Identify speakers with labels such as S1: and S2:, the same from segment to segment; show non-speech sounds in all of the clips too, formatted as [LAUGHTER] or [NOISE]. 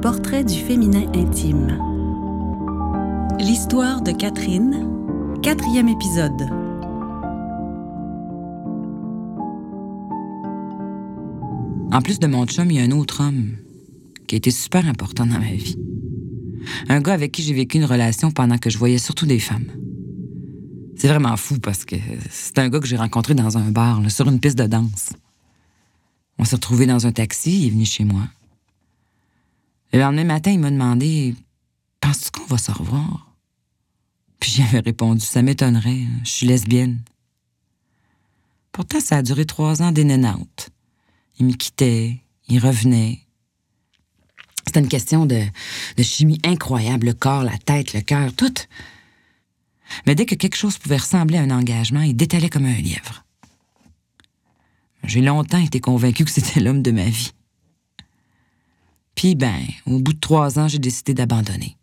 S1: portrait du féminin intime. L'histoire de Catherine, quatrième épisode.
S2: En plus de mon chum, il y a un autre homme qui a été super important dans ma vie. Un gars avec qui j'ai vécu une relation pendant que je voyais surtout des femmes. C'est vraiment fou parce que c'est un gars que j'ai rencontré dans un bar, sur une piste de danse. On s'est retrouvés dans un taxi, il est venu chez moi. Le lendemain matin, il m'a demandé Penses-tu qu'on va se revoir? Puis j'avais répondu Ça m'étonnerait, je suis lesbienne. Pourtant, ça a duré trois ans d'énénante. Il me quittait, il revenait. C'était une question de, de chimie incroyable, le corps, la tête, le cœur, tout. Mais dès que quelque chose pouvait ressembler à un engagement, il détalait comme un lièvre. J'ai longtemps été convaincu que c'était l'homme de ma vie. Puis, ben, au bout de trois ans, j'ai décidé d'abandonner.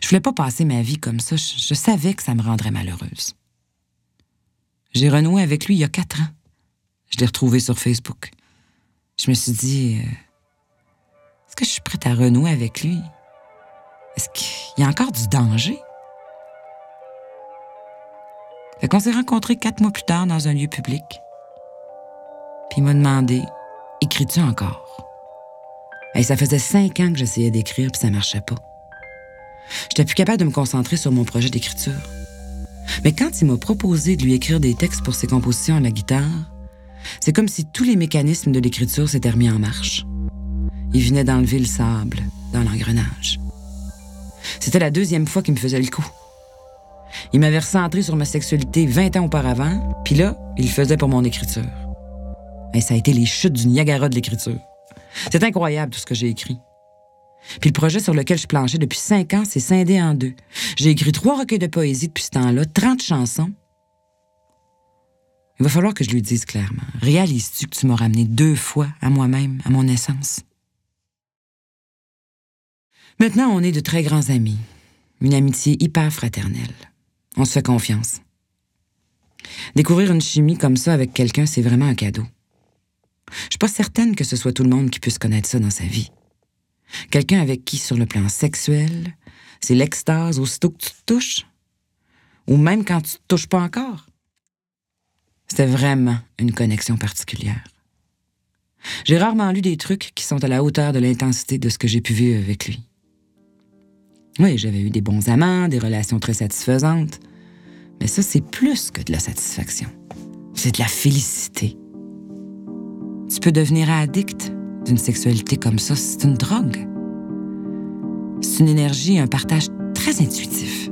S2: Je voulais pas passer ma vie comme ça. Je, savais que ça me rendrait malheureuse. J'ai renoué avec lui il y a quatre ans. Je l'ai retrouvé sur Facebook. Je me suis dit, euh, est-ce que je suis prête à renouer avec lui? Est-ce qu'il y a encore du danger? Fait qu'on s'est rencontrés quatre mois plus tard dans un lieu public. Puis il m'a demandé Écris-tu encore? Et Ça faisait cinq ans que j'essayais d'écrire, puis ça marchait pas. J'étais plus capable de me concentrer sur mon projet d'écriture. Mais quand il m'a proposé de lui écrire des textes pour ses compositions à la guitare, c'est comme si tous les mécanismes de l'écriture s'étaient remis en marche. Il venait d'enlever le sable dans l'engrenage. C'était la deuxième fois qu'il me faisait le coup. Il m'avait recentré sur ma sexualité 20 ans auparavant, puis là, il le faisait pour mon écriture. Et ça a été les chutes du Niagara de l'écriture. C'est incroyable tout ce que j'ai écrit. Puis le projet sur lequel je planchais depuis cinq ans s'est scindé en deux. J'ai écrit trois recueils de poésie depuis ce temps-là, 30 chansons. Il va falloir que je lui dise clairement. Réalises-tu que tu m'as ramené deux fois à moi-même, à mon essence? Maintenant, on est de très grands amis. Une amitié hyper fraternelle. On se fait confiance. Découvrir une chimie comme ça avec quelqu'un, c'est vraiment un cadeau. Je suis pas certaine que ce soit tout le monde qui puisse connaître ça dans sa vie. Quelqu'un avec qui, sur le plan sexuel, c'est l'extase aussitôt que tu te touches, ou même quand tu te touches pas encore. C'était vraiment une connexion particulière. J'ai rarement lu des trucs qui sont à la hauteur de l'intensité de ce que j'ai pu vivre avec lui. Oui, j'avais eu des bons amants, des relations très satisfaisantes, mais ça, c'est plus que de la satisfaction. C'est de la félicité. Tu peux devenir addict d'une sexualité comme ça. C'est une drogue. C'est une énergie, un partage très intuitif.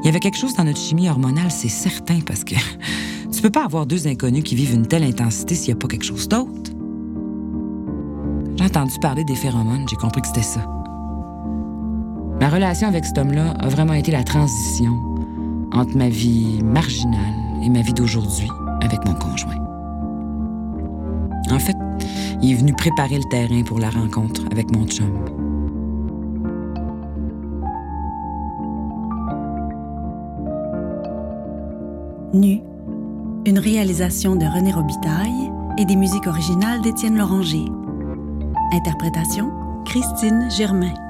S2: Il y avait quelque chose dans notre chimie hormonale, c'est certain, parce que [LAUGHS] tu peux pas avoir deux inconnus qui vivent une telle intensité s'il n'y a pas quelque chose d'autre. J'ai entendu parler des phéromones, j'ai compris que c'était ça. Ma relation avec cet homme-là a vraiment été la transition entre ma vie marginale et ma vie d'aujourd'hui avec mon conjoint. En fait, il est venu préparer le terrain pour la rencontre avec mon chum.
S1: Nu, une réalisation de René Robitaille et des musiques originales d'Étienne Loranger. Interprétation Christine Germain.